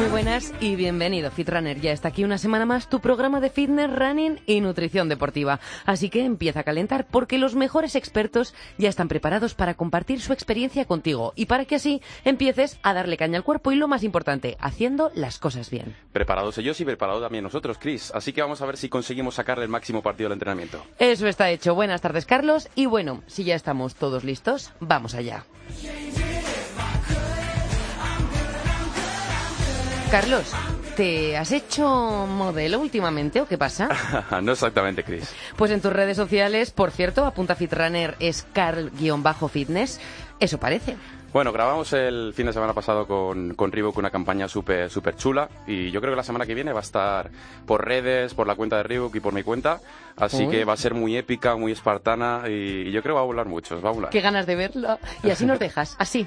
Muy buenas y bienvenido Fitrunner. Ya está aquí una semana más tu programa de fitness, running y nutrición deportiva. Así que empieza a calentar porque los mejores expertos ya están preparados para compartir su experiencia contigo y para que así empieces a darle caña al cuerpo y lo más importante, haciendo las cosas bien. Preparados ellos y preparados también nosotros, Chris. Así que vamos a ver si conseguimos sacarle el máximo partido al entrenamiento. Eso está hecho. Buenas tardes, Carlos. Y bueno, si ya estamos todos listos, vamos allá. Carlos, ¿te has hecho modelo últimamente o qué pasa? no exactamente, Chris. Pues en tus redes sociales, por cierto, apunta Fitrunner es Carl-Fitness. Eso parece. Bueno, grabamos el fin de semana pasado con, con Reebok una campaña súper super chula y yo creo que la semana que viene va a estar por redes, por la cuenta de Reebok y por mi cuenta, así Uy. que va a ser muy épica, muy espartana y, y yo creo que va a volar mucho, va a volar. Qué ganas de verlo. Y así nos dejas, así,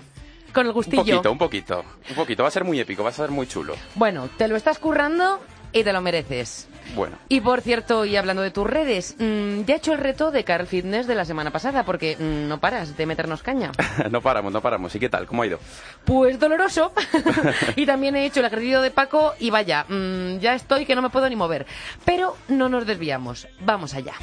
con el Un gustillo. poquito, un poquito, un poquito, va a ser muy épico, va a ser muy chulo. Bueno, te lo estás currando y te lo mereces. Bueno, Y por cierto, y hablando de tus redes, mm, ya he hecho el reto de Carl Fitness de la semana pasada porque mm, no paras de meternos caña. no paramos, no paramos. ¿Y qué tal? ¿Cómo ha ido? Pues doloroso. y también he hecho el ejercicio de Paco y vaya, mm, ya estoy que no me puedo ni mover. Pero no nos desviamos. Vamos allá.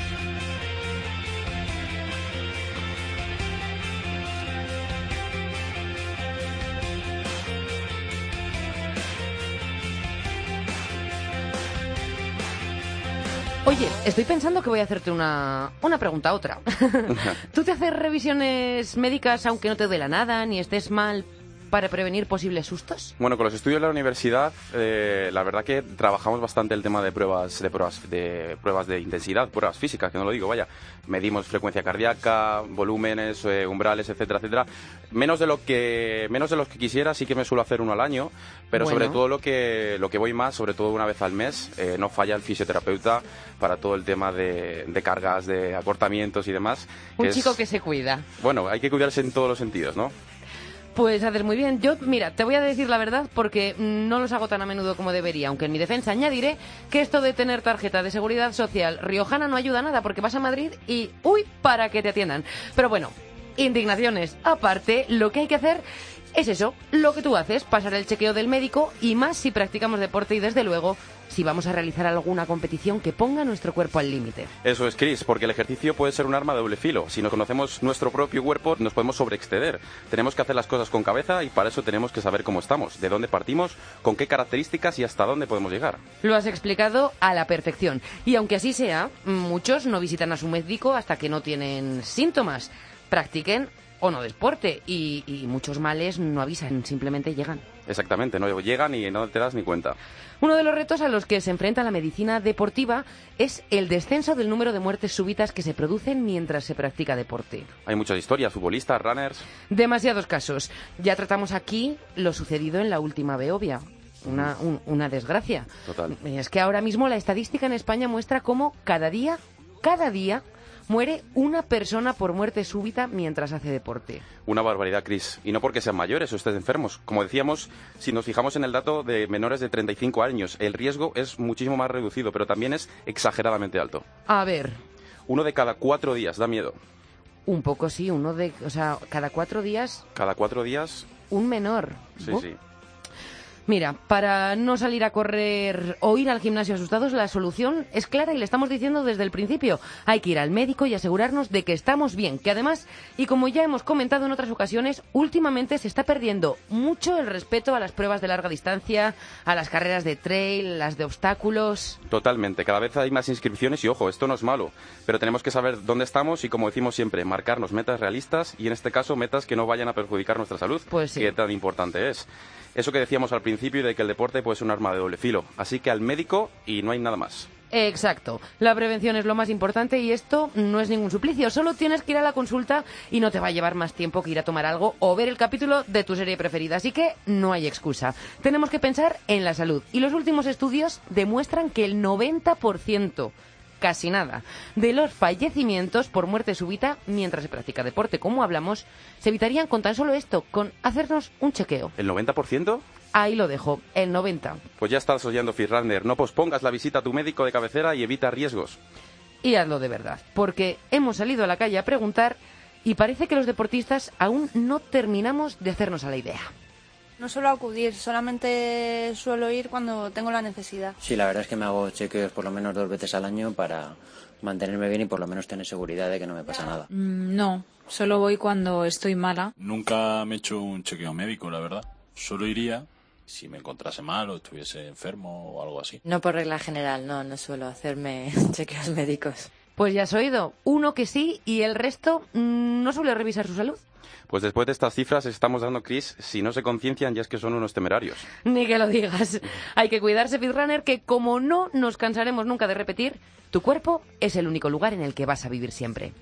Oye, estoy pensando que voy a hacerte una, una pregunta, otra. ¿Tú te haces revisiones médicas aunque no te duela nada, ni estés mal, para prevenir posibles sustos? Bueno, con los estudios de la universidad, eh, la verdad que trabajamos bastante el tema de pruebas, de pruebas, de pruebas de intensidad, pruebas físicas, que no lo digo, vaya. Medimos frecuencia cardíaca, volúmenes, eh, umbrales, etcétera, etcétera. Menos de lo que, menos de los que quisiera, sí que me suelo hacer uno al año, pero Bueno. sobre todo lo que, lo que voy más, sobre todo una vez al mes, eh, no falla el fisioterapeuta para todo el tema de, de cargas, de acortamientos y demás. Un chico que se cuida. Bueno, hay que cuidarse en todos los sentidos, ¿no? Pues haces muy bien. Yo, mira, te voy a decir la verdad porque no los hago tan a menudo como debería, aunque en mi defensa añadiré que esto de tener tarjeta de seguridad social riojana no ayuda a nada porque vas a Madrid y, uy, para que te atiendan. Pero bueno, indignaciones aparte, lo que hay que hacer es eso, lo que tú haces, pasar el chequeo del médico y más si practicamos deporte y desde luego si vamos a realizar alguna competición que ponga nuestro cuerpo al límite. Eso es, Chris, porque el ejercicio puede ser un arma de doble filo. Si no conocemos nuestro propio cuerpo, nos podemos sobreexceder. Tenemos que hacer las cosas con cabeza y para eso tenemos que saber cómo estamos, de dónde partimos, con qué características y hasta dónde podemos llegar. Lo has explicado a la perfección. Y aunque así sea, muchos no visitan a su médico hasta que no tienen síntomas. Practiquen o no deporte. Y, y muchos males no avisan, simplemente llegan. Exactamente, no llegan y no te das ni cuenta. Uno de los retos a los que se enfrenta la medicina deportiva es el descenso del número de muertes súbitas que se producen mientras se practica deporte. Hay muchas historias, futbolistas, runners. Demasiados casos. Ya tratamos aquí lo sucedido en la última Beovia. Una, un- una desgracia. Total. Es que ahora mismo la estadística en España muestra cómo cada día, cada día, muere una persona por muerte súbita mientras hace deporte. Una barbaridad, Chris. Y no porque sean mayores o estén enfermos. Como decíamos, si nos fijamos en el dato de menores de 35 años, el riesgo es muchísimo más reducido, pero también es exageradamente alto. A ver, Uno de cada cuatro días, da miedo. un poco sí, uno de, o sea, cada cuatro días Cada cuatro días, un menor. sí, sí. Mira, para no salir a correr o ir al gimnasio asustados, la solución es clara y le estamos diciendo desde el principio. Hay que ir al médico y asegurarnos de que estamos bien. Que además, y como ya hemos comentado en otras ocasiones, últimamente se está perdiendo mucho el respeto a las pruebas de larga distancia, a las carreras de trail, las de obstáculos. Totalmente, cada vez hay más inscripciones y ojo, esto no es malo, pero tenemos que saber dónde estamos y como decimos siempre, marcarnos metas realistas y en este caso metas que no vayan a perjudicar nuestra salud, Pues sí. que tan importante es. Eso que decíamos al principio de que el deporte puede ser un arma de doble filo, así que al médico y no hay nada más. Exacto. La prevención es lo más importante y esto no es ningún suplicio. Solo tienes que ir a la consulta y no te va a llevar más tiempo que ir a tomar algo o ver el capítulo de tu serie preferida. Así que no hay excusa. Tenemos que pensar en la salud. Y los últimos estudios demuestran que el 90%, casi nada, de los fallecimientos por muerte súbita mientras se practica deporte, como hablamos, se evitarían con tan solo esto, con hacernos un chequeo. ¿El 90%? Ahí lo dejo, el 90. Pues ya estás oyendo Fitrunner. No pospongas la visita a tu médico de cabecera y evita riesgos. Y hazlo de verdad, porque hemos salido a la calle a preguntar y parece que los deportistas aún no terminamos de hacernos a la idea. No suelo acudir, solamente suelo ir cuando tengo la necesidad. Sí, la verdad es que me hago chequeos por lo menos dos veces al año para mantenerme bien y por lo menos tener seguridad de que no me pasa nada. Mm, no, solo voy cuando estoy mala. Nunca me he hecho un chequeo médico, la verdad. Solo iría si me encontrase mal o estuviese enfermo o algo así. No por regla general, no, no suelo hacerme chequeos médicos. Pues ya has oído, uno que sí y el resto mm, no suele revisar su salud. Pues después de estas cifras estamos dando, Chris, si no se conciencian ya es que son unos temerarios. Ni que lo digas. Hay que cuidarse, Fitrunner, que como no nos cansaremos nunca de repetir, tu cuerpo es el único lugar en el que vas a vivir siempre.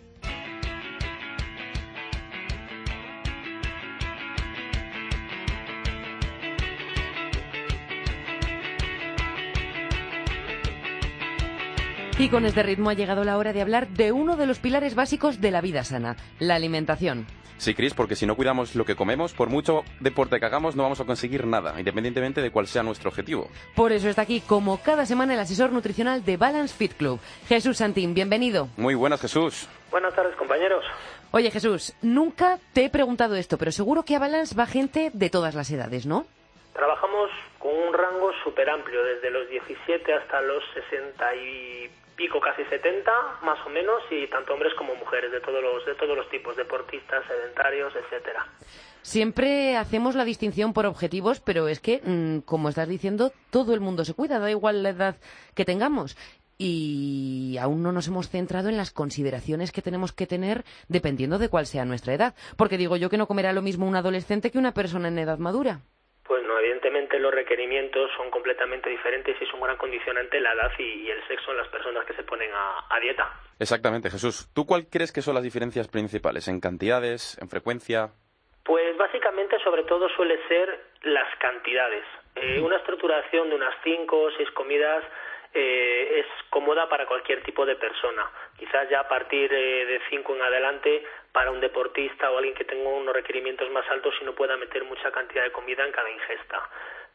Y con este ritmo ha llegado la hora de hablar de uno de los pilares básicos de la vida sana, la alimentación. Sí, Chris, porque si no cuidamos lo que comemos, por mucho deporte que hagamos, no vamos a conseguir nada, independientemente de cuál sea nuestro objetivo. Por eso está aquí, como cada semana, el asesor nutricional de Balance Fit Club, Jesús Santín. Bienvenido. Muy buenas, Jesús. Buenas tardes, compañeros. Oye, Jesús, nunca te he preguntado esto, pero seguro que a Balance va gente de todas las edades, ¿no? Trabajamos con un rango súper amplio, desde los 17 hasta los 60 y pico, casi 70, más o menos, y tanto hombres como mujeres, de todos los, de todos los tipos, deportistas, sedentarios, etcétera. Siempre hacemos la distinción por objetivos, pero es que, mm, como estás diciendo, todo el mundo se cuida, da igual la edad que tengamos. Y aún no nos hemos centrado en las consideraciones que tenemos que tener dependiendo de cuál sea nuestra edad. Porque digo yo que no comerá lo mismo un adolescente que una persona en edad madura. Pues no, evidentemente los requerimientos son completamente diferentes y es un gran condicionante la edad y, y el sexo en las personas que se ponen a, a, dieta. Exactamente, Jesús. ¿Tú cuál crees que son las diferencias principales? ¿En cantidades? ¿En frecuencia? Pues básicamente sobre todo suele ser las cantidades. Eh, una estructuración de unas cinco o seis comidas eh, es cómoda para cualquier tipo de persona. Quizás ya a partir eh, de cinco en adelante, para un deportista o alguien que tenga unos requerimientos más altos, si no pueda meter mucha cantidad de comida en cada ingesta.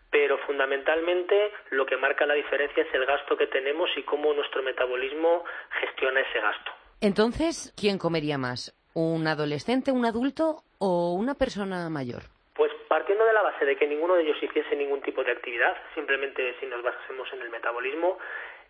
Pero fundamentalmente lo que marca la diferencia es el gasto que tenemos y cómo nuestro metabolismo gestiona ese gasto. Entonces, ¿quién comería más? ¿Un adolescente, un adulto o una persona mayor? Pues partiendo de la base de que ninguno de ellos hiciese ningún tipo de actividad, simplemente si nos basamos en el metabolismo,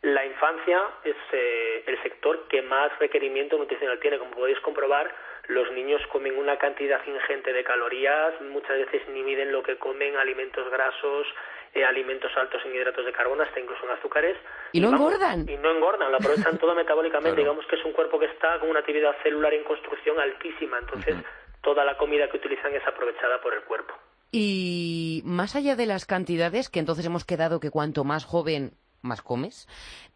la infancia es eh, el sector que más requerimiento nutricional tiene. Como podéis comprobar, los niños comen una cantidad ingente de calorías, muchas veces ni miden lo que comen, alimentos grasos, eh, alimentos altos en hidratos de carbono, hasta incluso en azúcares. ¿Y no engordan? Y no engordan, lo aprovechan todo metabólicamente. Claro. Digamos que es un cuerpo que está con una actividad celular en construcción altísima, entonces... Uh -huh toda la comida que utilizan es aprovechada por el cuerpo. Y más allá de las cantidades, que entonces hemos quedado que cuanto más joven, más comes,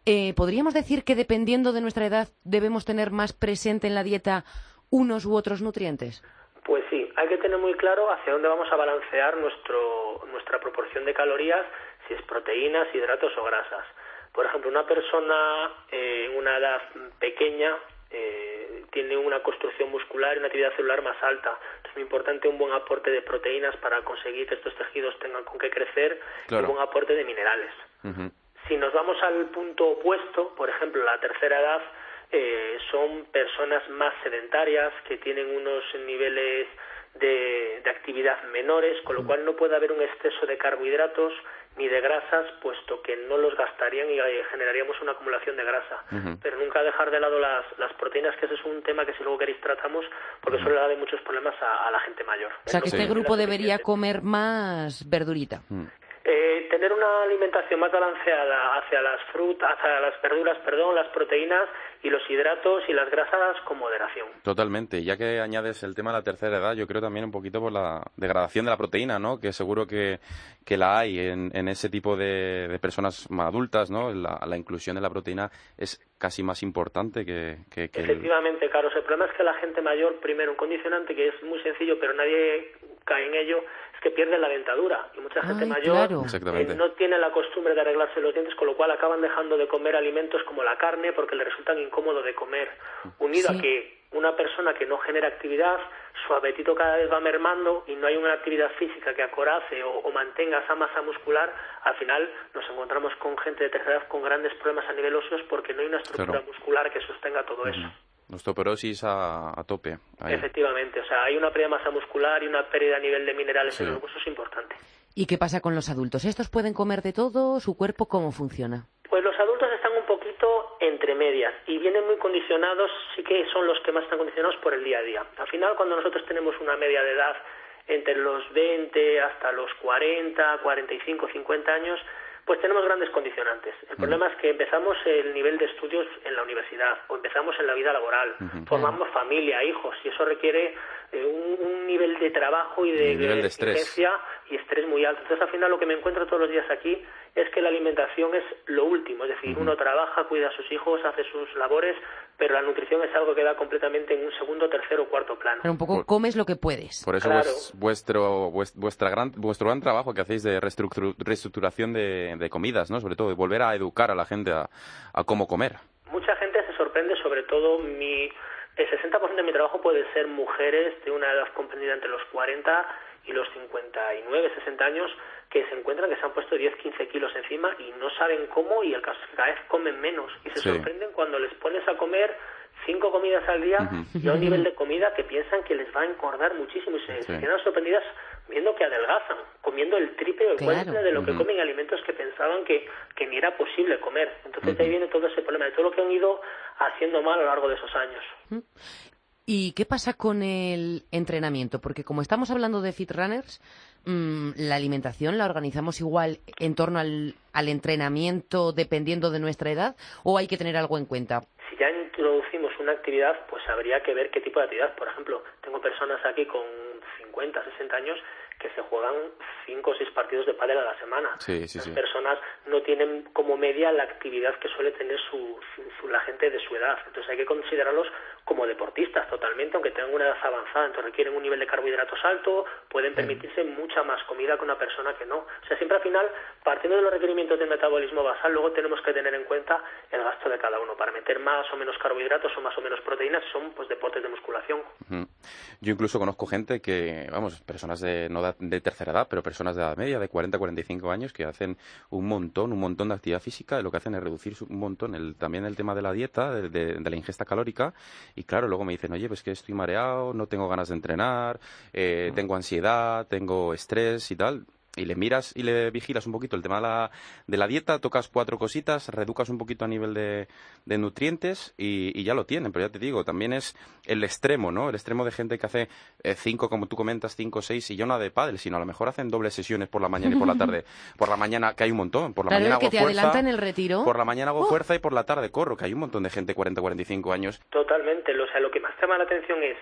eh, ¿podríamos decir que dependiendo de nuestra edad debemos tener más presente en la dieta unos u otros nutrientes? Pues sí, hay que tener muy claro hacia dónde vamos a balancear nuestro, nuestra proporción de calorías, si es proteínas, hidratos o grasas. Por ejemplo, una persona eh, en una edad pequeña eh, tiene una construcción muscular y una actividad celular más alta. Es muy importante un buen aporte de proteínas para conseguir que estos tejidos tengan con qué crecer claro. y un buen aporte de minerales. Uh -huh. Si nos vamos al punto opuesto, por ejemplo, la tercera edad, eh, son personas más sedentarias que tienen unos niveles de, de actividad menores, con lo cual no puede haber un exceso de carbohidratos ni de grasas, puesto que no los gastarían y eh, generaríamos una acumulación de grasa. Uh -huh. Pero nunca dejar de lado las, las proteínas, que ese es un tema que si luego queréis tratamos, porque uh -huh. suele dar muchos problemas a, a, la gente mayor. O sea, que este grupo debería comer más verdurita. Eh, tener una alimentación más balanceada hacia las frutas, hacia las verduras, perdón, las proteínas y los hidratos y las grasas con moderación. Totalmente. Ya que añades el tema de la tercera edad, yo creo también un poquito por la degradación de la proteína, ¿no? Que seguro que, que la hay en, en ese tipo de, de, personas más adultas, ¿no? La, la, inclusión de la proteína es casi más importante que... que, que Efectivamente, el... Carlos. El problema es que la gente mayor, primero, un condicionante que es muy sencillo, pero nadie cae en ello, es que pierden la dentadura. Y mucha gente Ay, mayor claro. Eh, no tiene la costumbre de arreglarse los dientes, con lo cual acaban dejando de comer alimentos como la carne porque le resultan incómodo de comer. Unido Sí. a que una persona que no genera actividad, su apetito cada vez va mermando y no hay una actividad física que acorace o, o mantenga esa masa muscular, al final nos encontramos con gente de tercera edad con grandes problemas a nivel óseos porque no hay una estructura Claro. muscular que sostenga todo eso. Osteoporosis a, a tope. ahí. Efectivamente, o sea, hay una pérdida de masa muscular y una pérdida a nivel de minerales Sí. en los huesos importante. ¿Y qué pasa con los adultos? ¿Estos pueden comer de todo? ¿Su cuerpo cómo funciona? Pues los adultos están un poquito entre medias y vienen muy condicionados, sí que son los que más están condicionados por el día a día. Al final, cuando nosotros tenemos una media de edad entre los 20 hasta los 40, 45, 50 años, pues tenemos grandes condicionantes. El problema es que empezamos el nivel de estudios en la universidad o empezamos en la vida laboral, formamos familia, hijos, y eso requiere eh, un, un nivel de trabajo y de, estrés. exigencia y estrés muy alto. Entonces, al final, lo que me encuentro todos los días aquí es que la alimentación es lo último. Es decir, uno trabaja, cuida a sus hijos, hace sus labores, pero la nutrición es algo que da completamente en un segundo, tercero o cuarto plano. Pero un poco Por- comes lo que puedes. Por eso Claro. vues- vuestro, vues- vuestra gran, vuestro gran trabajo que hacéis de reestructu- reestructuración de, de comidas, ¿no? Sobre todo, de volver a educar a la gente a, a cómo comer. Mucha gente se sorprende, sobre todo mi, el 60% de mi trabajo puede ser mujeres de una edad comprendida entre los 40 y los 59, 60 años que se encuentran que se han puesto 10, 15 kilos encima y no saben cómo y el caso es que cada vez comen menos y se Sí. sorprenden cuando les pones a comer cinco comidas al día y a un nivel de comida que piensan que les va a engordar muchísimo y se, Sí. se quedan sorprendidas viendo que adelgazan, comiendo el triple o el Claro. cuádruple de lo que comen alimentos que pensaban que, que ni era posible comer. Entonces de ahí viene todo ese problema de todo lo que han ido haciendo mal a lo largo de esos años. ¿Y qué pasa con el entrenamiento? Porque como estamos hablando de fit runners, la alimentación la organizamos igual en torno al, al entrenamiento dependiendo de nuestra edad o hay que tener algo en cuenta. Si ya introducimos una actividad, pues habría que ver qué tipo de actividad. Por ejemplo, tengo personas aquí con 50, 60 años que se juegan 5 o 6 partidos de pádel a la semana. Sí, sí, Las sí. personas no tienen como media la actividad que suele tener su, su- su- la gente de su edad. Entonces hay que considerarlos como deportistas totalmente, aunque tengan una edad avanzada. Entonces requieren un nivel de carbohidratos alto, pueden permitirse mucha más comida que una persona que no. O sea, siempre al final, partiendo de los requerimientos del metabolismo basal, luego tenemos que tener en cuenta el gasto de cada uno para meter más o menos carbohidratos o más o menos proteínas. Son pues deportes de musculación. Yo incluso conozco gente que, vamos, personas de, no de, tercera edad, pero personas de edad media, de 40, 45 años, que hacen un montón, un montón de actividad física, y lo que hacen es reducir un montón el, también el tema de la dieta, de, de- de la ingesta calórica, y claro, luego me dicen, oye, pues que estoy mareado, no tengo ganas de entrenar, eh, tengo ansiedad, tengo estrés y tal. Y le miras y le vigilas un poquito el tema de la, de la dieta, tocas cuatro cositas, reducas un poquito a nivel de, de nutrientes y, y ya lo tienen. Pero ya te digo, también es el extremo, ¿no? El extremo de gente que hace eh, cinco, como tú comentas, cinco, seis, y yo no de pádel, sino a lo mejor hacen dobles sesiones por la mañana y por la tarde. Por la mañana, que hay un montón. Por la Claro, mañana el que hago te fuerza. adelanta en el retiro. Por la mañana hago ¡Oh! fuerza y por la tarde corro, que hay un montón de gente 40, 45 años. Totalmente. O sea, lo que más llama la atención es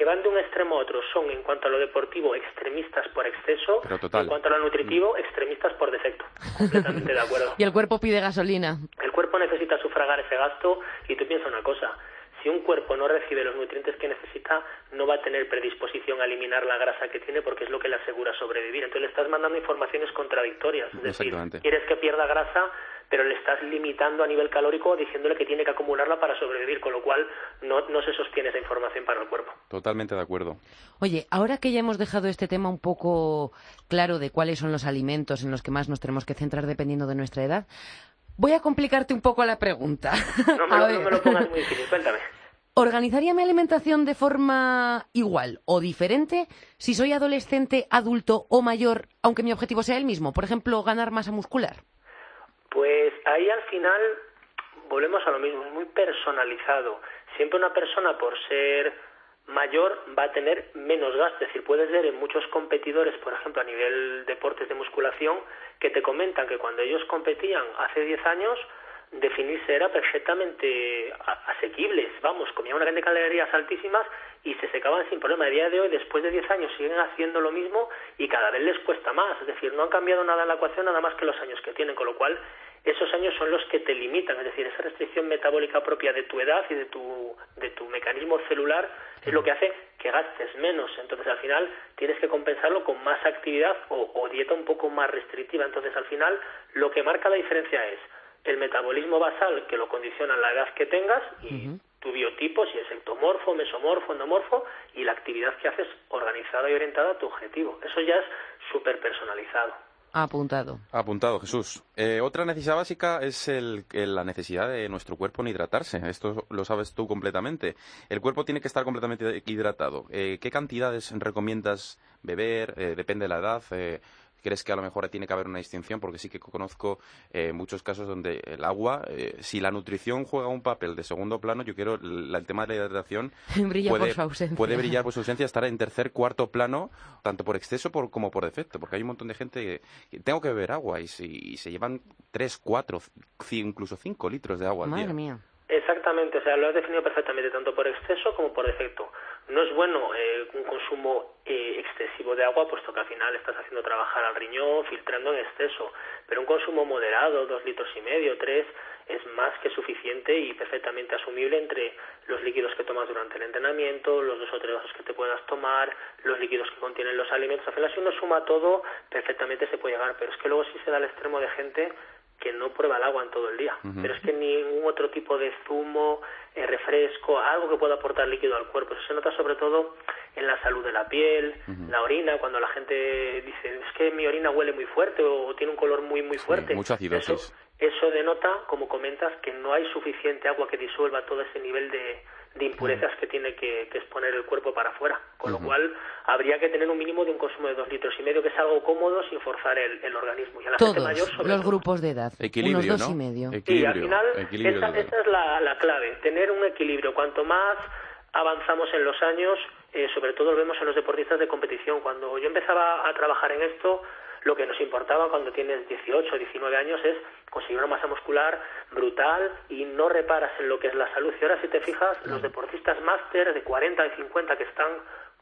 que van de un extremo a otro. Son, en cuanto a lo deportivo, extremistas por exceso. Pero total. En cuanto a lo nutritivo, extremistas por defecto. Completamente de acuerdo. Y el cuerpo pide gasolina. El cuerpo necesita sufragar ese gasto y tú piensas una cosa. Si un cuerpo no recibe los nutrientes que necesita, no va a tener predisposición a eliminar la grasa que tiene porque es lo que le asegura sobrevivir. Entonces le estás mandando informaciones contradictorias. Es decir, quieres que pierda grasa, pero le estás limitando a nivel calórico diciéndole que tiene que acumularla para sobrevivir, con lo cual no, no se sostiene esa información para el cuerpo. Totalmente de acuerdo. Oye, ahora que ya hemos dejado este tema un poco claro de cuáles son los alimentos en los que más nos tenemos que centrar dependiendo de nuestra edad, voy a complicarte un poco la pregunta. No me, lo, no me lo pongas muy difícil, cuéntame. ¿Organizaría mi alimentación de forma igual o diferente si soy adolescente, adulto o mayor, aunque mi objetivo sea el mismo? Por ejemplo, ganar masa muscular. Pues ahí al final volvemos a lo mismo, es muy personalizado. Siempre una persona por ser mayor va a tener menos gasto. Es decir, puedes ver en muchos competidores, por ejemplo, a nivel deportes de musculación, que te comentan que cuando ellos competían hace 10 años, definirse era perfectamente asequibles. Vamos, comían una cantidad de calorías altísimas y se secaban sin problema. A día de hoy, después de 10 años, siguen haciendo lo mismo y cada vez les cuesta más. Es decir, no han cambiado nada en la ecuación, nada más que los años que tienen, con lo cual esos años son los que te limitan, es decir, esa restricción metabólica propia de tu edad y de tu, de tu mecanismo celular es lo que hace que gastes menos. Entonces, al final, tienes que compensarlo con más actividad o, dieta un poco más restrictiva. Entonces, al final, lo que marca la diferencia es el metabolismo basal, que lo condiciona la edad que tengas, y tu biotipo, si es ectomorfo, mesomorfo, endomorfo, y la actividad que haces organizada y orientada a tu objetivo. Eso ya es súper personalizado. Apuntado. Apuntado, Jesús. Eh, otra necesidad básica es el, la necesidad de nuestro cuerpo en hidratarse. Esto lo sabes tú completamente. El cuerpo tiene que estar completamente hidratado. Eh, ¿Qué cantidades recomiendas beber? Eh, depende de la edad crees que a lo mejor tiene que haber una distinción? Porque sí que conozco eh, muchos casos donde el agua, eh, si la nutrición juega un papel de segundo plano, yo quiero el tema de la hidratación Brilla puede, por su ausencia. puede brillar por su ausencia, estar en tercer, cuarto plano, tanto por exceso por, como por defecto, porque hay un montón de gente que, tengo que beber agua y, si, se llevan tres, cuatro, incluso cinco litros de agua al Madre mía. Exactamente, o sea, lo has definido perfectamente, tanto por exceso como por defecto. No es bueno eh, un consumo eh, excesivo de agua, puesto que al final estás haciendo trabajar al riñón, filtrando en exceso, pero un consumo moderado, dos litros y medio, tres, es más que suficiente y perfectamente asumible entre los líquidos que tomas durante el entrenamiento, los dos o tres vasos que te puedas tomar, los líquidos que contienen los alimentos. Al final, si uno suma todo, perfectamente se puede llegar, pero es que luego sí se da el extremo de gente que no prueba el agua en todo el día. Pero es que ningún otro tipo de zumo, eh, refresco, algo que pueda aportar líquido al cuerpo. Eso se nota sobre todo en la salud de la piel, la orina, cuando la gente dice, es que mi orina huele muy fuerte o tiene un color muy, muy fuerte. mucha acidosis. eso denota, como comentas, que no hay suficiente agua que disuelva todo ese nivel de, de impurezas que tiene que, exponer el cuerpo para afuera. Con lo cual, habría que tener un mínimo de un consumo de dos litros y medio, que es algo cómodo sin forzar el, organismo. Y a la Todos mayor, los grupos de edad. Equilibrio, unos dos y medio. y al final, esa, es la, la, clave, tener un equilibrio. Cuanto más avanzamos en los años, eh, sobre todo lo vemos en los deportistas de competición. Cuando yo empezaba a trabajar en esto, lo que nos importaba cuando tienes 18 o 19 años es conseguir una masa muscular brutal y no reparas en lo que es la salud. Y ahora si te fijas, los deportistas máster de 40 y 50 que están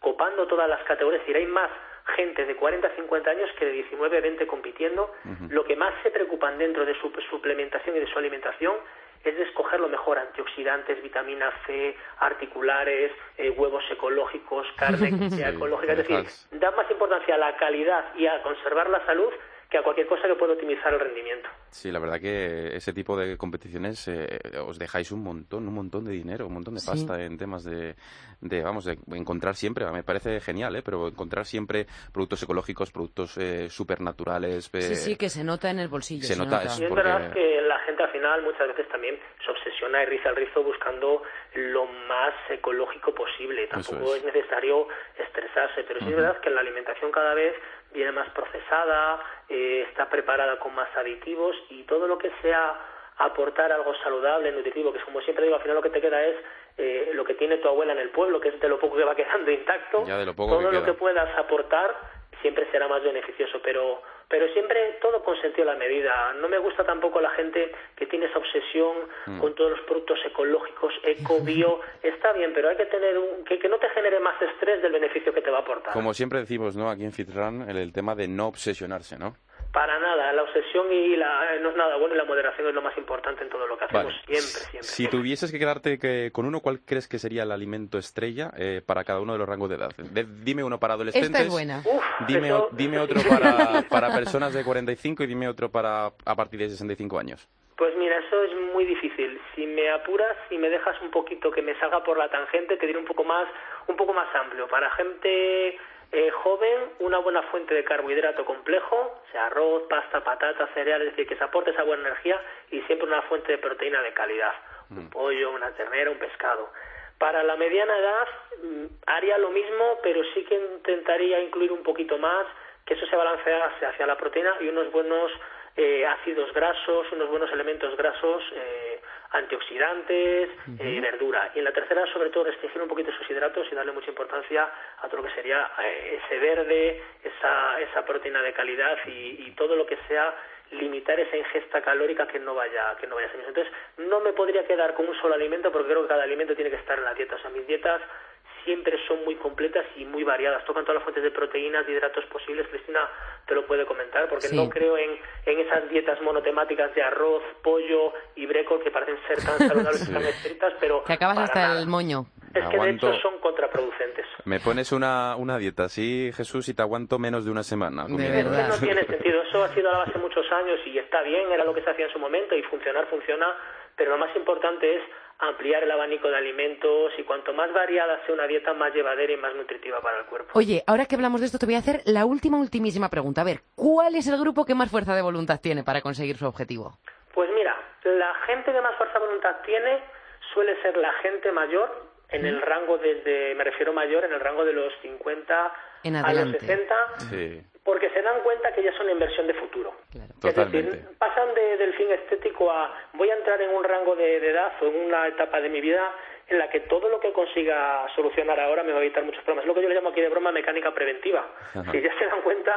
copando todas las categorías, y hay más gente de 40 50 años que de 19 20 compitiendo, lo que más se preocupan dentro de su suplementación y de su alimentación es de escoger lo mejor, antioxidantes, vitamina C, articulares, eh, huevos ecológicos, carne ecológica, es decir, da más importancia a la calidad y a conservar la salud que a cualquier cosa que pueda optimizar el rendimiento. Sí, la verdad que ese tipo de competiciones eh, os dejáis un montón, un montón de dinero, un montón de pasta en temas de, de, vamos, de encontrar siempre, me parece genial, ¿eh? pero encontrar siempre productos ecológicos, productos eh, supernaturales. sí, sí, que se nota en el bolsillo. Se, nota, Y es verdad que la gente al final muchas veces también se obsesiona y riza el rizo buscando lo más ecológico posible. Tampoco es. necesario estresarse, pero sí es verdad que la alimentación cada vez viene más procesada, eh, está preparada con más aditivos y todo lo que sea aportar algo saludable, nutritivo, que como siempre digo, al final lo que te queda es eh, lo que tiene tu abuela en el pueblo, que es de lo poco que va quedando intacto, todo lo que puedas aportar siempre será más beneficioso, pero pero siempre todo con sentido la medida. No me gusta tampoco la gente que tiene esa obsesión mm. con todos los productos ecológicos, eco, bio. Está bien, pero hay que tener un, que, que, no te genere más estrés del beneficio que te va a aportar. Como siempre decimos, ¿no? Aquí en Fitran, el, el tema de no obsesionarse, ¿no? Para nada, la obsesión y la, no es nada bueno y la moderación es lo más importante en todo lo que hacemos, siempre, siempre. Si tuvieses que quedarte que, con uno, ¿cuál crees que sería el alimento estrella eh, para cada uno de los rangos de edad? dime uno para adolescentes. Esta es buena. dime, dime otro para, para personas de 45 y dime otro para a partir de 65 años. Pues mira, eso es muy difícil. Si me apuras y me dejas un poquito que me salga por la tangente, te diré un poco más, un poco más amplio. Para gente eh, joven, una buena fuente de carbohidrato complejo, o sea, arroz, pasta, patata, cereal, es decir, que se aporte esa buena energía y siempre una fuente de proteína de calidad, un mm. pollo, una ternera, un pescado. Para la mediana edad mm, haría lo mismo, pero sí que intentaría incluir un poquito más, que eso se balancease hacia la proteína y unos buenos eh, ácidos grasos, unos buenos elementos grasos eh, antioxidantes, eh, verdura. Y en la tercera, sobre todo, restringir un poquito sus hidratos y darle mucha importancia a todo lo que sería ese verde, esa, esa proteína de calidad y, todo lo que sea limitar esa ingesta calórica que no vaya que no vaya a ser. Entonces, no me podría quedar con un solo alimento porque creo que cada alimento tiene que estar en la dieta. O sea, mis dietas siempre son muy completas y muy variadas. Tocan todas las fuentes de proteínas, de hidratos posibles. Cristina te lo puede comentar, porque Sí. no creo en, en esas dietas monotemáticas de arroz, pollo y brécol que parecen ser tan saludables y tan estrictas, pero Que acabas hasta nada. el moño. Es que de Aguanto. hecho son contraproducentes. Me pones una, una dieta así, Jesús, y te aguanto menos de una semana. De verdad. No tiene sentido. Eso ha sido a la base muchos años y está bien, era lo que se hacía en su momento y funcionar funciona, pero lo más importante es ampliar el abanico de alimentos y cuanto más variada sea una dieta, más llevadera y más nutritiva para el cuerpo. Oye, ahora que hablamos de esto, te voy a hacer la última, ultimísima pregunta. A ver, ¿cuál es el grupo que más fuerza de voluntad tiene para conseguir su objetivo? Pues mira, la gente que más fuerza de voluntad tiene suele ser la gente mayor, en el rango desde, me refiero mayor, en el rango de los 50 En a los 60, Sí, porque se dan cuenta que ya es una inversión de futuro. Claro. Es totalmente. decir, pasan de- del fin estético a voy a entrar en un rango de, de edad o en una etapa de mi vida en la que todo lo que consiga solucionar ahora me va a evitar muchos problemas. Es lo que yo le llamo aquí de broma mecánica preventiva. Ajá. Si ya se dan cuenta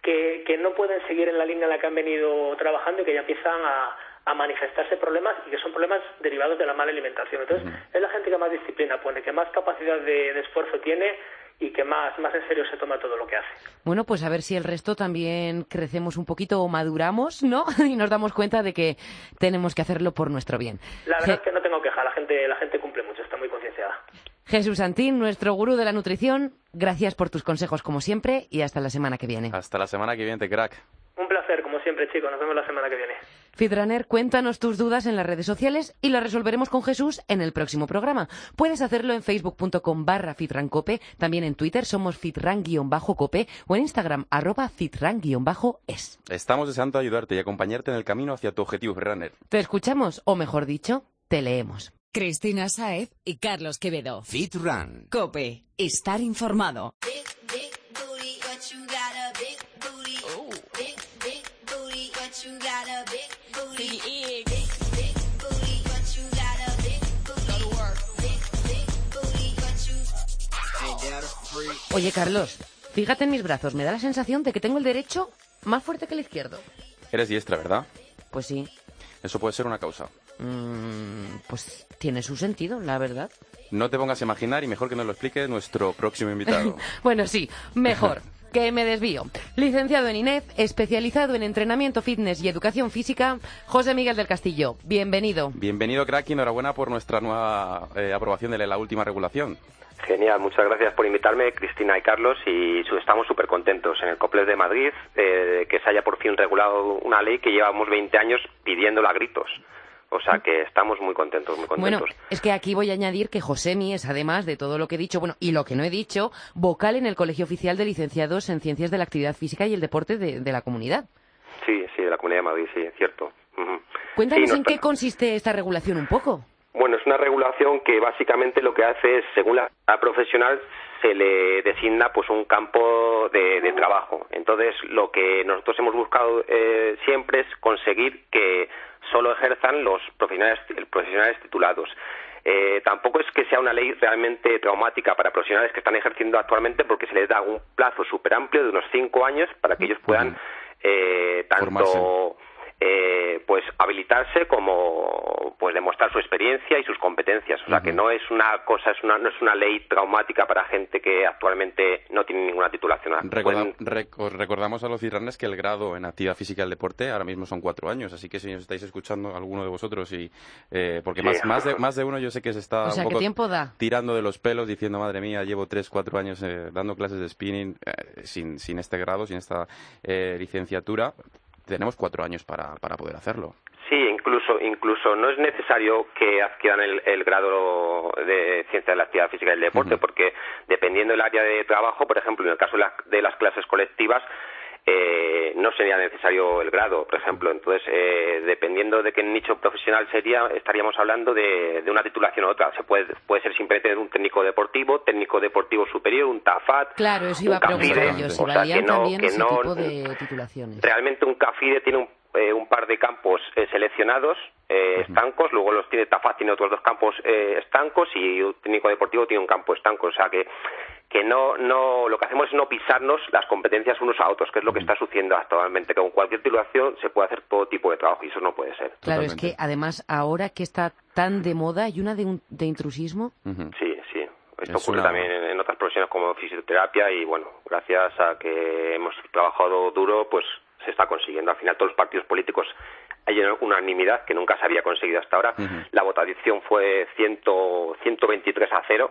que, que no pueden seguir en la línea en la que han venido trabajando y que ya empiezan a, a manifestarse problemas y que son problemas derivados de la mala alimentación. Entonces, es la gente que más disciplina pone, que más capacidad de, de esfuerzo tiene y que más, más en serio se toma todo lo que hace. Bueno, pues a ver si el resto también crecemos un poquito o maduramos, ¿no? Y nos damos cuenta de que tenemos que hacerlo por nuestro bien. La verdad Je- es que no tengo queja, la gente, la gente cumple mucho, está muy concienciada. Jesús Santín, nuestro gurú de la nutrición, gracias por tus consejos como siempre y hasta la semana que viene. Hasta la semana que viene, te crack. Un placer, como siempre, chicos. Nos vemos la semana que viene. Fitrunner, cuéntanos tus dudas en las redes sociales y las resolveremos con Jesús en el próximo programa. Puedes hacerlo en facebook.com barra fitrancope, también en Twitter somos fitran-cope o en Instagram arroba fitran-es. Estamos deseando ayudarte y acompañarte en el camino hacia tu objetivo, Runner. Te escuchamos, o mejor dicho, te leemos. Cristina Saez y Carlos Quevedo. Fit Run. Cope, estar informado. Oye, Carlos, fíjate en mis brazos, me da la sensación de que tengo el derecho más fuerte que el izquierdo. Eres diestra, ¿verdad? Pues sí, Eso puede ser una causa. mm, pues tiene su sentido, la verdad. No te pongas a imaginar y mejor que nos lo explique nuestro próximo invitado. Bueno, sí, mejor. Que me desvío. Licenciado en INEF, especializado en entrenamiento fitness y educación física, José Miguel del Castillo. Bienvenido. Bienvenido, crack, y enhorabuena por nuestra nueva eh, aprobación de la última regulación. Genial, muchas gracias por invitarme, Cristina y Carlos, y estamos súper contentos en el COPLES de Madrid eh, que se haya por fin regulado una ley que llevamos 20 años pidiéndola a gritos. O sea que estamos muy contentos, muy Bueno, contentos. es que aquí voy a añadir que Josemi es, además de todo lo que he dicho, bueno, y lo que no he dicho, vocal en el Colegio Oficial de Licenciados en Ciencias de la Actividad Física y el Deporte de, de la comunidad. Sí, sí, de la Comunidad de Madrid, sí, es cierto. Cuéntanos Sí, en qué consiste esta regulación un poco. Bueno, es una regulación que básicamente lo que hace es, según la la profesional, se le designa pues un campo de, de trabajo. Entonces, lo que nosotros hemos buscado eh, siempre es conseguir que solo ejerzan los profesionales, profesionales titulados. Eh, tampoco es que sea una ley realmente traumática para profesionales que están ejerciendo actualmente porque se les da un plazo súper amplio de unos cinco años para que ellos puedan eh, tanto eh, pues habilitarse como pues demostrar su experiencia y sus competencias o sea que no es una cosa es una no es una ley traumática para gente que actualmente no tiene ninguna titulación Recorda- Pueden- rec- os recordamos a los cirranes que el grado en actividad física del deporte ahora mismo son cuatro años, así que si os estáis escuchando alguno de vosotros y eh, porque Sí. más, más, de, más de uno yo sé que se está O sea, un ¿qué poco tiempo da? tirando de los pelos diciendo madre mía llevo tres cuatro años eh, dando clases de spinning eh, sin, sin este grado, sin esta eh, licenciatura tenemos cuatro años para, para poder hacerlo. Sí, incluso, incluso no es necesario que adquieran el, el grado de ciencia de la actividad física y del deporte, porque dependiendo del área de trabajo, por ejemplo, en el caso de, la- de las clases colectivas, eh, no sería necesario el grado, por ejemplo. Entonces, eh, dependiendo de qué nicho profesional sería, estaríamos hablando de, de una titulación u otra. Se puede, puede ser simplemente un técnico deportivo, técnico deportivo superior, un TAFAT, Claro, eso iba a un preguntar yo, si o sea, valían que no- también que ese no- tipo de titulaciones. Realmente un CAFIDE tiene un, eh, un par de campos eh, seleccionados, eh, estancos, luego los tiene TAFAT, tiene otros dos campos eh, estancos y un técnico deportivo tiene un campo estanco. O sea que, que no, no, lo que hacemos es no pisarnos las competencias unos a otros, que es lo que está sucediendo actualmente. Que con cualquier titulación se puede hacer todo tipo de trabajo y eso no puede ser. Claro, es que además ahora que está tan de moda, hay una de, un- de intrusismo. Sí, sí. Esto Es ocurre una- también en, en otras profesiones como fisioterapia y bueno, gracias a que hemos trabajado duro, pues se está consiguiendo. Al final todos los partidos políticos hay una unanimidad que nunca se había conseguido hasta ahora. La votación fue 100, 123 a 0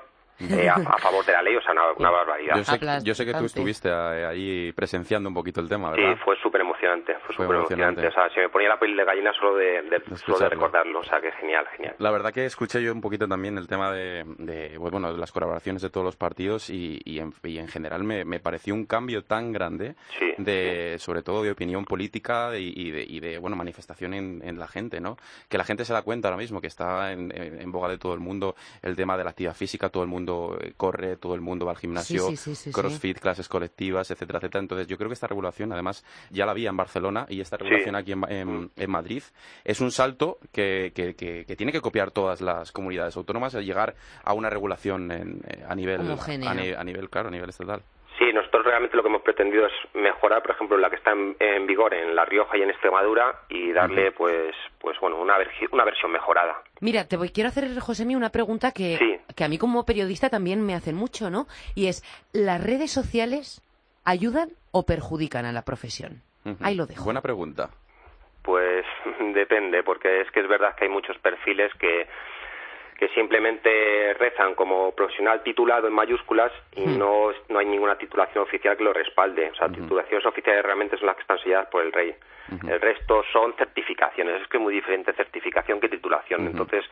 eh, a, a favor de la ley, o sea, una, una barbaridad. Yo sé, yo sé que tú estuviste ahí presenciando un poquito el tema, Sí, ¿verdad? fue súper emocionante, fue súper emocionante. emocionante. O sea, se me ponía la piel de gallina solo de, de- solo de recordarlo, o sea, que genial, genial. La verdad que escuché yo un poquito también el tema de, de, bueno, de las colaboraciones de todos los partidos y, y, en, y en general me, me pareció un cambio tan grande, de, sobre todo de opinión política y, y de, y de, bueno, manifestación en, en la gente, ¿no? Que la gente se da cuenta ahora mismo que está en, en- en boga de todo el mundo el tema de la actividad física, todo el mundo eh, corre, todo el mundo va al gimnasio, Sí, sí, sí, sí, crossfit, clases colectivas, etcétera, etcétera. Entonces yo creo que esta regulación, además, ya la había en Barcelona y esta regulación aquí en, en- en Madrid es un salto que, que- que- que tiene que copiar todas las comunidades autónomas y llegar a una regulación en- eh, a nivel a, a nivel claro a nivel estatal. Sí, nosotros realmente lo que hemos pretendido es mejorar, por ejemplo, la que está en, en vigor en La Rioja y en Extremadura y darle, pues, pues bueno, una, vergi- una versión mejorada. Mira, te voy, quiero hacer, Josemi, una pregunta que, que a mí como periodista también me hacen mucho, ¿no? Y es, ¿las redes sociales ayudan o perjudican a la profesión? Ahí lo dejo. Buena pregunta. Pues depende, porque es que es verdad que hay muchos perfiles que que simplemente rezan como profesional titulado en mayúsculas y no, no hay ninguna titulación oficial que lo respalde. O sea, titulaciones oficiales realmente son las que están selladas por el rey. El resto son certificaciones. Es que es muy diferente certificación que titulación. Entonces,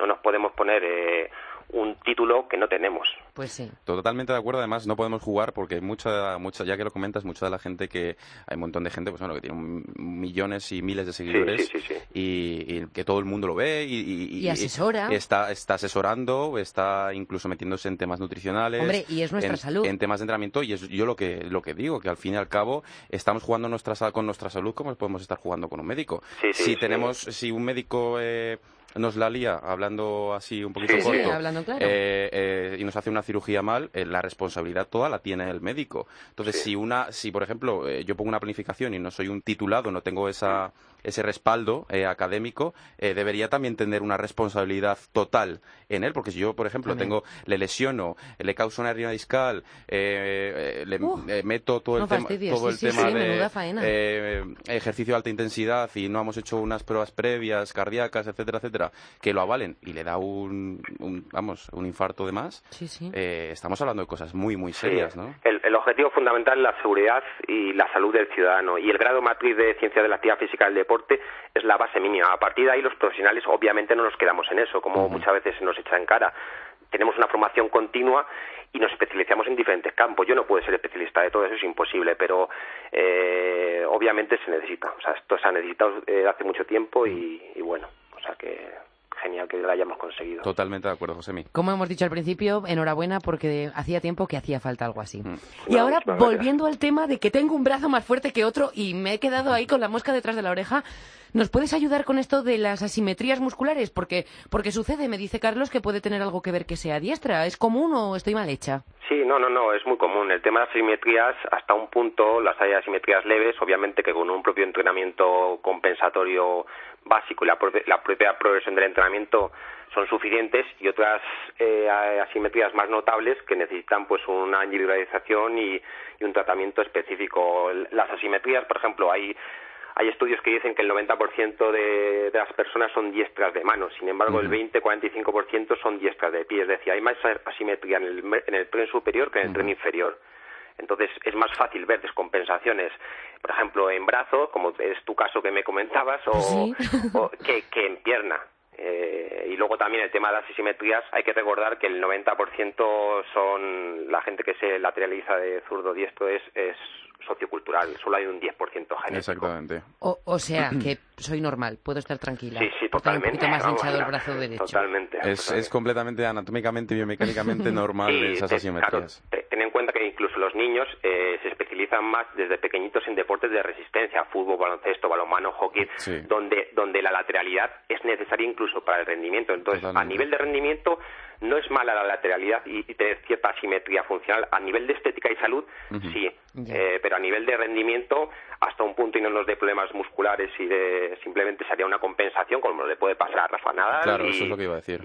no nos podemos poner eh, un título que no tenemos. Pues sí. Totalmente de acuerdo. Además, no podemos jugar porque mucha, mucha, ya que lo comentas, mucha de la gente que hay un montón de gente, pues bueno, que tiene millones y miles de seguidores sí, sí, sí. Y, y que todo el mundo lo ve y, y- Y asesora. está, está asesorando, está incluso metiéndose en temas nutricionales, Hombre, y es nuestra en, salud. en temas de entrenamiento y es yo lo que lo que digo que al fin y al cabo estamos jugando nuestra con nuestra salud como podemos estar jugando con un médico. Sí, sí, si sí. tenemos, si un médico eh, nos la lía, hablando así un poquito Sí, sí, corto, hablando claro. eh, eh, y nos hace una cirugía mal, eh, la responsabilidad toda la tiene el médico. Entonces, si una, si por ejemplo eh, yo pongo una planificación y no soy un titulado, no tengo esa, ese respaldo eh, académico, eh, debería también tener una responsabilidad total en él, porque si yo, por ejemplo, También. tengo, le lesiono, le causo una hernia discal, eh, eh, le Uh, eh, meto todo no el tema, todo sí, el sí, tema sí, de eh, ejercicio de alta intensidad y no hemos hecho unas pruebas previas cardíacas, etcétera, etcétera, que lo avalen y le da un, un, vamos, un infarto de más, Sí, sí. eh, estamos hablando de cosas muy, muy serias, ¿no? El, el objetivo fundamental es la seguridad y la salud del ciudadano. Y el grado matriz de ciencia de la actividad física del deporte es la base mínima. A partir de ahí, los profesionales obviamente no nos quedamos en eso, como muchas veces se nos echa en cara. Tenemos una formación continua y nos especializamos en diferentes campos. Yo no puedo ser especialista de todo eso, es imposible, pero eh, obviamente se necesita. O sea, esto se ha necesitado eh, hace mucho tiempo y, y bueno, o sea que genial que lo hayamos conseguido. Totalmente de acuerdo, Josemi. Como hemos dicho al principio, enhorabuena porque hacía tiempo que hacía falta algo así. Y No, ahora, gracias. volviendo al tema de que tengo un brazo más fuerte que otro y me he quedado ahí con la mosca detrás de la oreja, ¿nos puedes ayudar con esto de las asimetrías musculares? Porque, porque sucede, me dice Carlos, que puede tener algo que ver que sea diestra. ¿Es común o estoy mal hecha? Sí, no, no, no, es muy común. El tema de las asimetrías, hasta un punto, las hay asimetrías leves, obviamente que con un propio entrenamiento compensatorio básico y la, propia- la propia progresión del entrenamiento son suficientes y otras eh, asimetrías más notables que necesitan pues una individualización y, y un tratamiento específico. Las asimetrías, por ejemplo, hay hay estudios que dicen que el 90% de, de las personas son diestras de mano, sin embargo el 20-45% son diestras de pie, es decir, hay más asimetría en el, en el tren superior que en el tren inferior. Entonces es más fácil ver descompensaciones, por ejemplo, en brazo, como es tu caso que me comentabas, o, o que, que en pierna. Eh, y luego también el tema de las asimetrías, hay que recordar que el 90% son la gente que se lateraliza de zurdo diestro es, es sociocultural, solo hay un 10% genético. Exactamente. O, o sea, que soy normal, puedo estar tranquila. Sí, sí, hay un totalmente. poquito más Vamos, hinchado el brazo derecho. Totalmente. Es, es completamente anatómicamente y biomecánicamente normal Sí, esas asimetrías. claro, ten en incluso los niños eh, se utilizan más desde pequeñitos en deportes de resistencia, fútbol, baloncesto, balonmano, hockey, donde, donde la lateralidad es necesaria incluso para el rendimiento. Entonces, a nivel de rendimiento no es mala la lateralidad y, tener cierta asimetría funcional. A nivel de estética y salud, sí, eh, pero a nivel de rendimiento, hasta un punto y no nos dé problemas musculares y de, simplemente sería una compensación, como le puede pasar a Rafa Nadal. Claro, eso es lo que iba a decir.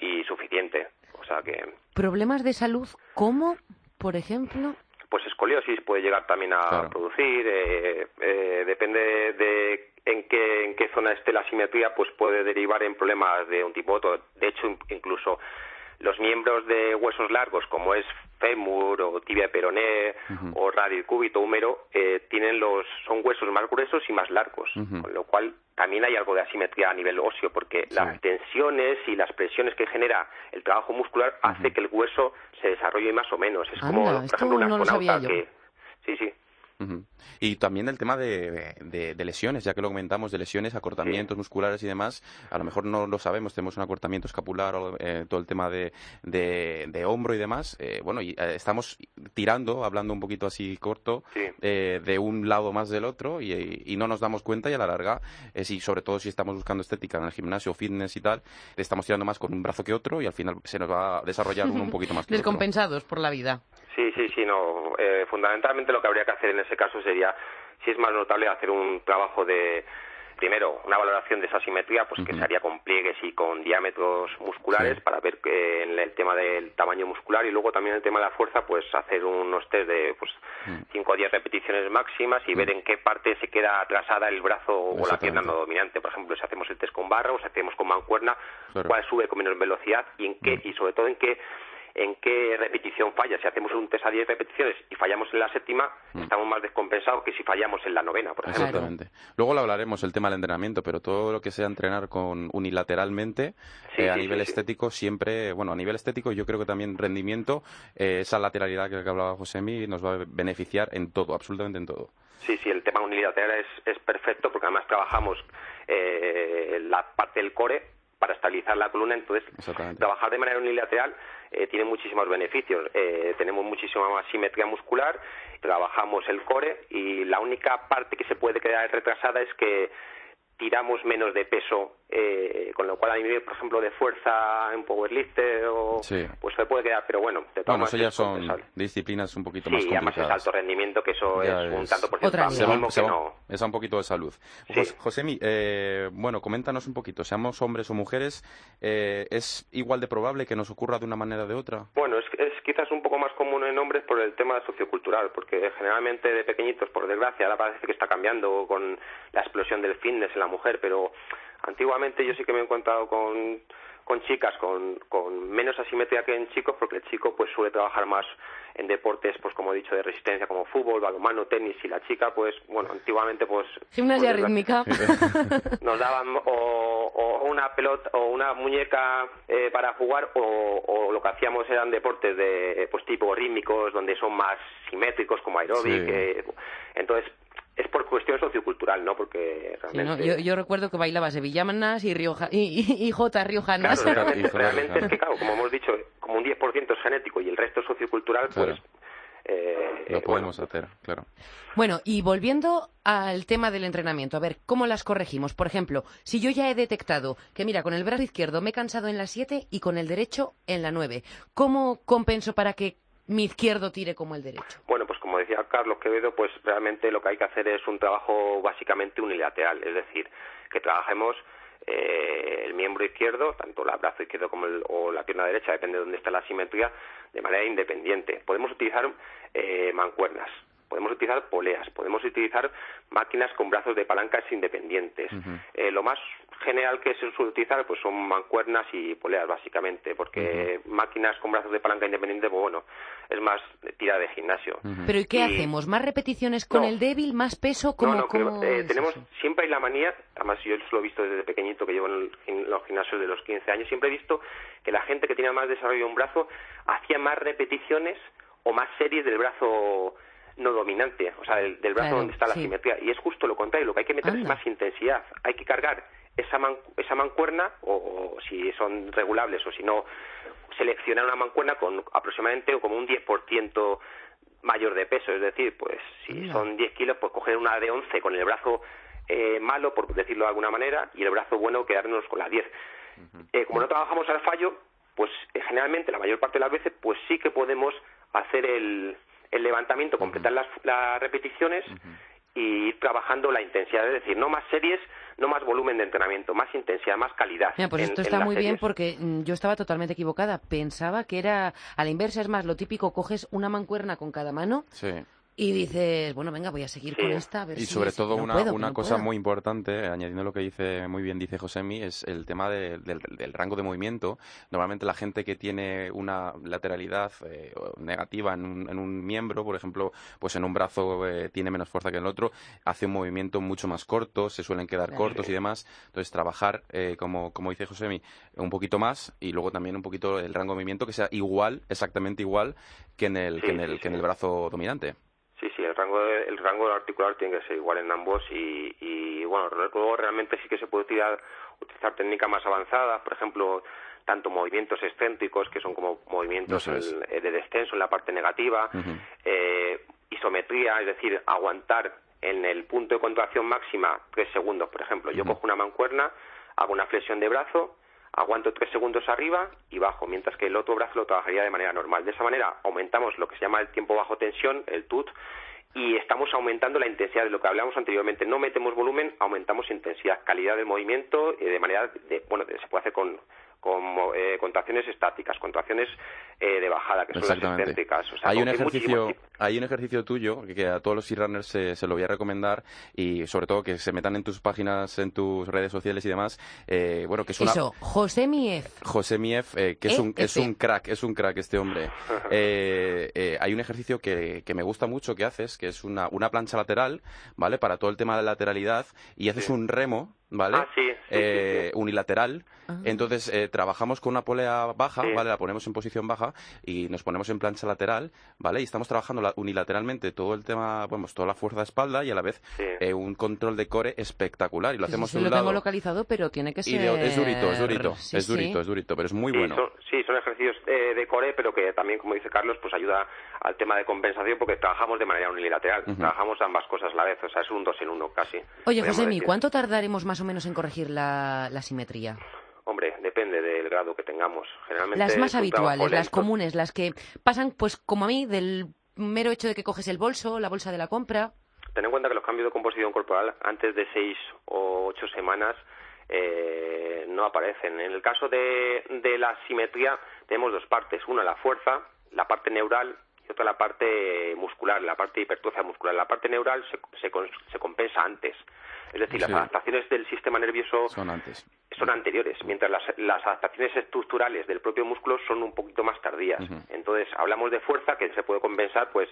Y, suficiente. O sea que... ¿Problemas de salud cómo, por ejemplo? Pues escoliosis puede llegar también a producir, eh, eh, depende de en qué, en qué zona esté la asimetría, pues puede derivar en problemas de un tipo u otro. De hecho, incluso los miembros de huesos largos, como es fémur o tibia peroné o radio cúbito húmero, eh, tienen los, son huesos más gruesos y más largos, con lo cual también hay algo de asimetría a nivel óseo, porque las tensiones y las presiones que genera el trabajo muscular hace que el hueso se desarrolle más o menos. Es como, por ejemplo, una no que... Sí, sí. Y también el tema de, de, lesiones, ya que lo comentamos, de lesiones, acortamientos musculares y demás. A lo mejor no lo sabemos, tenemos un acortamiento escapular, eh, todo el tema de, de, hombro y demás. Eh, bueno, y eh, estamos tirando, hablando un poquito así corto, de un lado más del otro y, no nos damos cuenta y a la larga, si, sobre todo si estamos buscando estética en el gimnasio, fitness y tal, estamos tirando más con un brazo que otro y al final se nos va a desarrollar uno un poquito más que Descompensados por la vida. Sí, sí, sí, no. fundamentalmente lo que habría que hacer en ese caso sería sí es más notable hacer un trabajo de primero una valoración de esa simetría pues que se haría con pliegues y con diámetros musculares para ver que en el tema del tamaño muscular y luego también el tema de la fuerza pues hacer unos test de pues 5 o 10 repeticiones máximas y ver en qué parte se queda atrasada el brazo o la pierna no dominante. Por ejemplo si hacemos el test con barra o si hacemos con mancuerna cuál sube con menos velocidad y en qué y sobre todo en qué en qué repetición falla. Si hacemos un test a 10 repeticiones y fallamos en la séptima, mm. estamos más descompensados que si fallamos en la novena, por ejemplo. Exactamente. Luego lo hablaremos, el tema del entrenamiento, pero todo lo que sea entrenar con unilateralmente eh, a nivel estético, siempre, bueno, a nivel estético yo creo que también rendimiento, eh, esa lateralidad que hablaba Josemi nos va a beneficiar en todo, absolutamente en todo. Sí, sí, el tema unilateral es, es perfecto porque además trabajamos eh, la parte del core para estabilizar la columna, entonces trabajar de manera unilateral eh, tiene muchísimos beneficios. Eh, tenemos muchísima más simetría muscular, trabajamos el core y la única parte que se puede quedar retrasada es que tiramos menos de peso, eh, con lo cual a nivel, por ejemplo, de fuerza en powerlifter o pues se puede quedar, pero bueno, de bueno, eso ya son disciplinas un poquito más complicadas. Sí, además es alto rendimiento, que eso es, un tanto por ciento que no... Es un poquito de salud. Josemi, eh, bueno, coméntanos un poquito, seamos hombres o mujeres, eh, ¿es igual de probable que nos ocurra de una manera o de otra? Bueno, es, es quizás un poco más común en hombres por el tema sociocultural, porque generalmente de pequeñitos, por desgracia, ahora parece que está cambiando con la explosión del fitness en la mujer, pero antiguamente yo sí que me he encontrado con, con chicas con, con menos asimetría que en chicos, porque el chico pues suele trabajar más en deportes, pues como he dicho, de resistencia como fútbol, balonmano, tenis, y la chica, pues, bueno, antiguamente, pues... Gimnasia pues, rítmica. Nos daban o, una pelota o una muñeca eh, para jugar o, lo que hacíamos eran deportes de, pues tipo rítmicos, donde son más simétricos como aeróbic, eh, entonces es por cuestión sociocultural, ¿no? Porque realmente... yo, recuerdo que bailaba sevillanas y, Rioja, y, y, Jota riojanas. Claro, realmente, es que, claro, como hemos dicho, como un 10% es genético y el resto es sociocultural, pues... Eh, lo podemos hacer, claro. Bueno, y volviendo al tema del entrenamiento, a ver, ¿cómo las corregimos? Por ejemplo, si yo ya he detectado que, mira, con el brazo izquierdo me he cansado en la 7 y con el derecho en la 9, ¿cómo compenso para que mi izquierdo tire como el derecho? Bueno, pues como decía Carlos Quevedo, pues realmente lo que hay que hacer es un trabajo básicamente unilateral, es decir, que trabajemos eh, el miembro izquierdo, tanto el brazo izquierdo como o la pierna derecha, depende de dónde está la simetría, de manera independiente. Podemos utilizar eh, mancuernas, podemos utilizar poleas, podemos utilizar máquinas con brazos de palancas independientes. Eh, lo más general que se suele utilizar pues son mancuernas y poleas básicamente, porque máquinas con brazos de palanca independiente, pues bueno, es más tira de gimnasio. Pero ¿y qué hacemos? ¿Más repeticiones con el débil, más peso? como no, eh, tenemos, siempre hay la manía, además yo lo he visto desde pequeñito que llevo en, los gimnasios de los 15 años, siempre he visto que la gente que tiene más desarrollo de un brazo hacía más repeticiones o más series del brazo no dominante, o sea, del, brazo donde está la simetría. Y es justo lo contrario, lo que hay que meter es más intensidad. Hay que cargar esa, esa mancuerna, o, si son regulables o si no, seleccionar una mancuerna con aproximadamente o como un 10% mayor de peso, es decir, pues si son 10 kilos, pues coger una de 11 con el brazo eh, malo, por decirlo de alguna manera, y el brazo bueno quedarnos con las 10. Eh, como no trabajamos al fallo, pues eh, generalmente la mayor parte de las veces, pues sí que podemos hacer el, el levantamiento, completar las, las repeticiones y ir trabajando la intensidad, es decir, no más series, no más volumen de entrenamiento, más intensidad, más calidad. Mira, pues en- esto está muy bien porque mm, yo estaba totalmente equivocada. Pensaba que era a la inversa, es más, lo típico, coges una mancuerna con cada mano Sí. Y dices, bueno, venga, voy a seguir con esta. A ver Y si sobre es- todo no una, puedo, una no cosa puedo. muy importante, añadiendo lo que dice muy bien dice Josemi, es el tema de- del, del rango de movimiento. Normalmente la gente que tiene una lateralidad eh, negativa en un, en un miembro, por ejemplo, pues en un brazo eh, tiene menos fuerza que en el otro, hace un movimiento mucho más corto, se suelen quedar Claro. cortos y demás. Entonces trabajar, eh, como, como dice Josemi, un poquito más y luego también un poquito el rango de movimiento que sea igual, exactamente igual que en el, que en el, que en el brazo dominante. Sí, sí, el rango, de- el rango articular tiene que ser igual en ambos y, y, bueno, luego realmente sí que se puede utilizar, utilizar técnicas más avanzadas, por ejemplo, tanto movimientos excéntricos, que son como movimientos es. en- eh, de descenso en la parte negativa, eh, isometría, es decir, aguantar en el punto de contracción máxima tres segundos, por ejemplo. Yo cojo una mancuerna, hago una flexión de brazo, aguanto tres segundos arriba y bajo, mientras que el otro brazo lo trabajaría de manera normal. De esa manera aumentamos lo que se llama el tiempo bajo tensión, el TUT, y estamos aumentando la intensidad de lo que hablamos anteriormente. No metemos volumen, aumentamos intensidad, calidad del movimiento, eh, de manera, de, bueno, se puede hacer con, con eh, contracciones estáticas, contracciones eh, de bajada, que son las Exactamente. excéntricas. O sea, hay un ejercicio, hay un ejercicio tuyo que, que a todos los e-runners se, se lo voy a recomendar y sobre todo que se metan en tus páginas, en tus redes sociales y demás. eh, bueno, que es una Eso, José Mief. José Mief, eh, que es un, es EF. un crack, es un crack este hombre. Eh, eh, hay un ejercicio que, que me gusta mucho que haces, que es una, una plancha lateral, ¿vale? Para todo el tema de lateralidad y haces un remo, ¿vale? Ah, sí, sí, Eh, unilateral. Ah. Entonces eh, trabajamos con una polea baja, ¿vale? La ponemos en posición baja y nos ponemos en plancha lateral, ¿vale? Y estamos trabajando la- unilateralmente todo el tema, bueno, pues toda la fuerza de espalda y a la vez eh, un control de core espectacular. Y lo Sí, hacemos sí, de un lo lado. tengo localizado, pero tiene que y ser... de- es durito, es durito, Sí, es sí. durito, es durito, pero es muy Sí, bueno. son, sí, son ejercicios de core, pero que también, como dice Carlos, pues ayuda al tema de compensación porque trabajamos de manera unilateral. Trabajamos ambas cosas a la vez, o sea, es un dos en uno casi. Oye, Josemi. ¿cuánto tardaremos más o menos en corregir la, la simetría? Hombre, depende del grado que tengamos. Generalmente Las más habituales, las comunes, las que pasan, pues como a mí, del mero hecho de que coges el bolso, la bolsa de la compra. Ten en cuenta que los cambios de composición corporal antes de seis o ocho semanas eh, no aparecen. En el caso de, de la simetría tenemos dos partes. Una, la fuerza, la parte neural, y otra, la parte muscular, la parte de hipertrofia muscular. La parte neural se, se, con- se compensa antes. Es decir, Sí. las adaptaciones del sistema nervioso Son antes. son anteriores, mientras las, las adaptaciones estructurales del propio músculo son un poquito más tardías. Entonces, hablamos de fuerza que se puede compensar, pues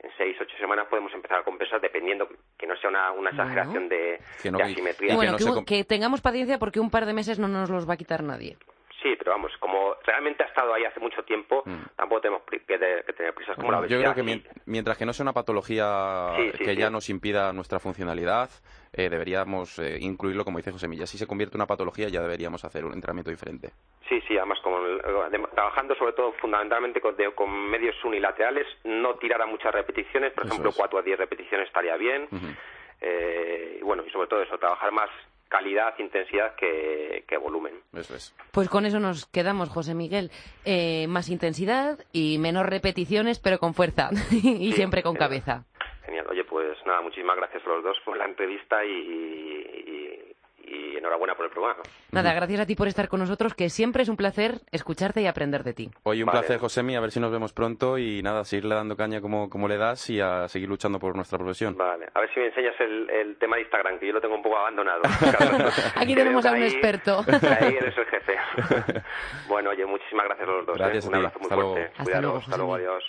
en seis, ocho semanas podemos empezar a compensar, dependiendo que no sea una, una Bueno. exageración de, Que no- de y- asimetría. bueno, no se que tengamos paciencia porque un par de meses no nos los va a quitar nadie. Sí, pero vamos, como realmente ha estado ahí hace mucho tiempo, tampoco tenemos que, tener prisas como la Mm. Yo creo que mien- mientras que no sea una patología Sí, sí, que sí. ya nos impida nuestra funcionalidad, eh, deberíamos eh, incluirlo, como dice José Milla. Si se convierte en una patología, ya deberíamos hacer un entrenamiento diferente. Sí, sí, además como trabajando sobre todo fundamentalmente con, de- con medios unilaterales, no tirar a muchas repeticiones, por Eso ejemplo, es. 4 a 10 repeticiones estaría bien. Eh, y bueno, y sobre todo eso, trabajar más calidad, intensidad que, que volumen. Eso es. Pues con eso nos quedamos, José Miguel. Eh, más intensidad y menos repeticiones, pero con fuerza y siempre con cabeza. Genial. Oye, pues nada, muchísimas gracias a los dos por la entrevista y, y- y enhorabuena por el programa. Nada, gracias a ti por estar con nosotros, que siempre es un placer escucharte y aprender de ti. Oye, un Vale. placer, Josemi, a ver si nos vemos pronto y nada, seguirle dando caña como, como le das y a seguir luchando por nuestra profesión. Vale, a ver si me enseñas el, el tema de Instagram, que yo lo tengo un poco abandonado. Aquí tenemos a un ahí- experto. Ahí eres el jefe. bueno, oye, muchísimas gracias a los dos. Gracias ¿eh? a Un ti. abrazo muy Hasta luego. fuerte. Hasta luego, hasta luego, adiós.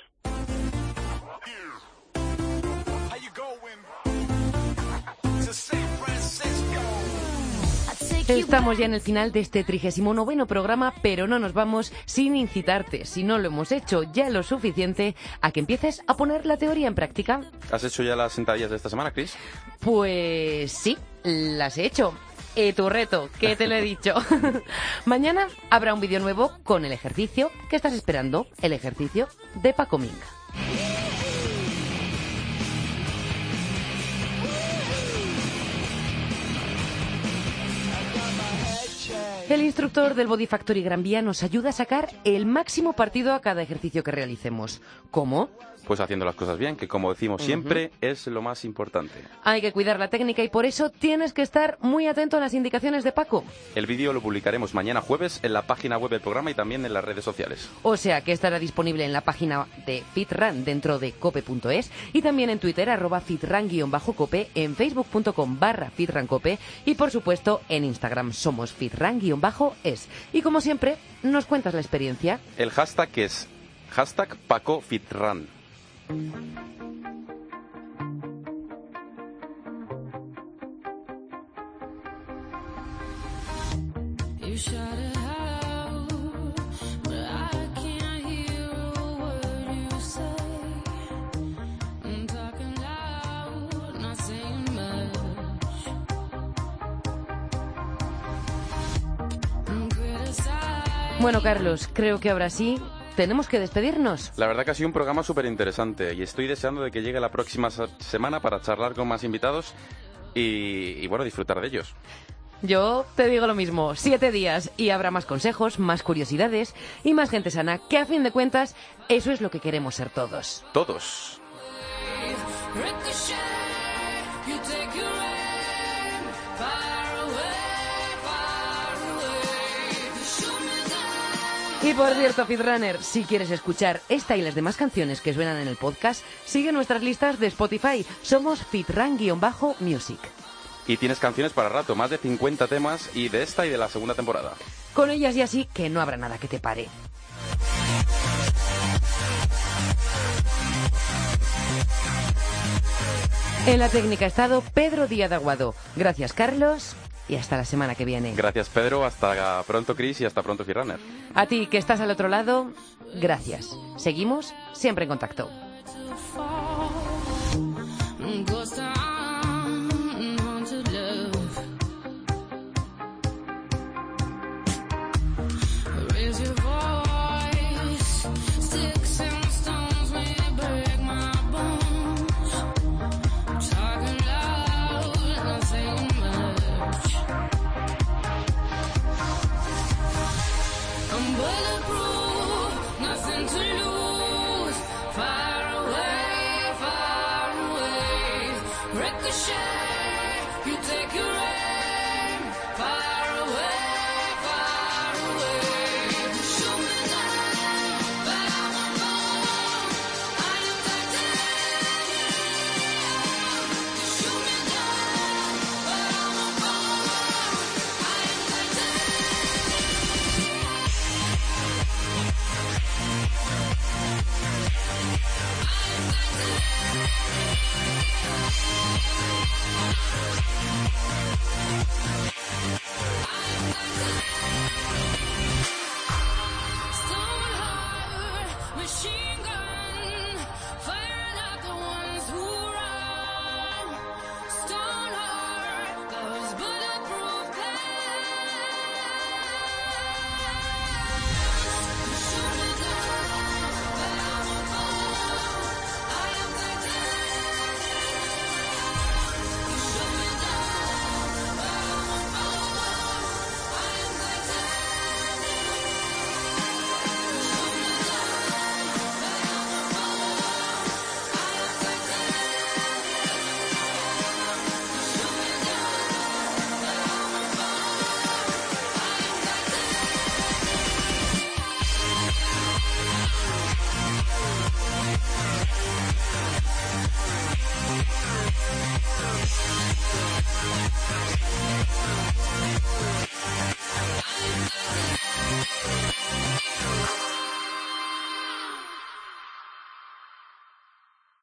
Estamos ya en el final de este 39 programa, pero no nos vamos sin incitarte, si no lo hemos hecho ya lo suficiente, a que empieces a poner la teoría en práctica. ¿Has hecho ya las sentadillas de esta semana, Chris? Pues sí, las he hecho. Eh, tu reto, que te lo he dicho. Mañana habrá un vídeo nuevo con el ejercicio que estás esperando, el ejercicio de Paco Minga. El instructor del Body Factory Gran Vía nos ayuda a sacar el máximo partido a cada ejercicio que realicemos. ¿Cómo? Pues haciendo las cosas bien, que como decimos siempre, es lo más importante. Hay que cuidar la técnica y por eso tienes que estar muy atento a las indicaciones de Paco. El vídeo lo publicaremos mañana jueves en la página web del programa y también en las redes sociales. O sea que estará disponible en la página de FitRun dentro de cope.es y también en Twitter arroba fitran-cope, en facebook.com barra fitrancope y por supuesto en Instagram somos fitran-es. Y como siempre, nos cuentas la experiencia. El hashtag es hashtag PacoFitRun. Bueno, Carlos, creo que ahora sí tenemos que despedirnos. La verdad que ha sido un programa súper interesante y estoy deseando de que llegue la próxima semana para charlar con más invitados y, y, bueno, disfrutar de ellos. Yo te digo lo mismo, siete días y habrá más consejos, más curiosidades y más gente sana, que a fin de cuentas eso es lo que queremos ser todos. Todos. Y por cierto, Fitrunner, si quieres escuchar esta y las demás canciones que suenan en el podcast, sigue nuestras listas de Spotify. Somos Fitran-Music. Y tienes canciones para rato, más de 50 temas y de esta y de la segunda temporada. Con ellas y así que no habrá nada que te pare. En la técnica ha estado Pedro Díaz Aguado. Gracias, Carlos, y hasta la semana que viene. Gracias Pedro, hasta pronto Chris y hasta pronto Firrunner. A ti que estás al otro lado, gracias. Seguimos siempre en contacto.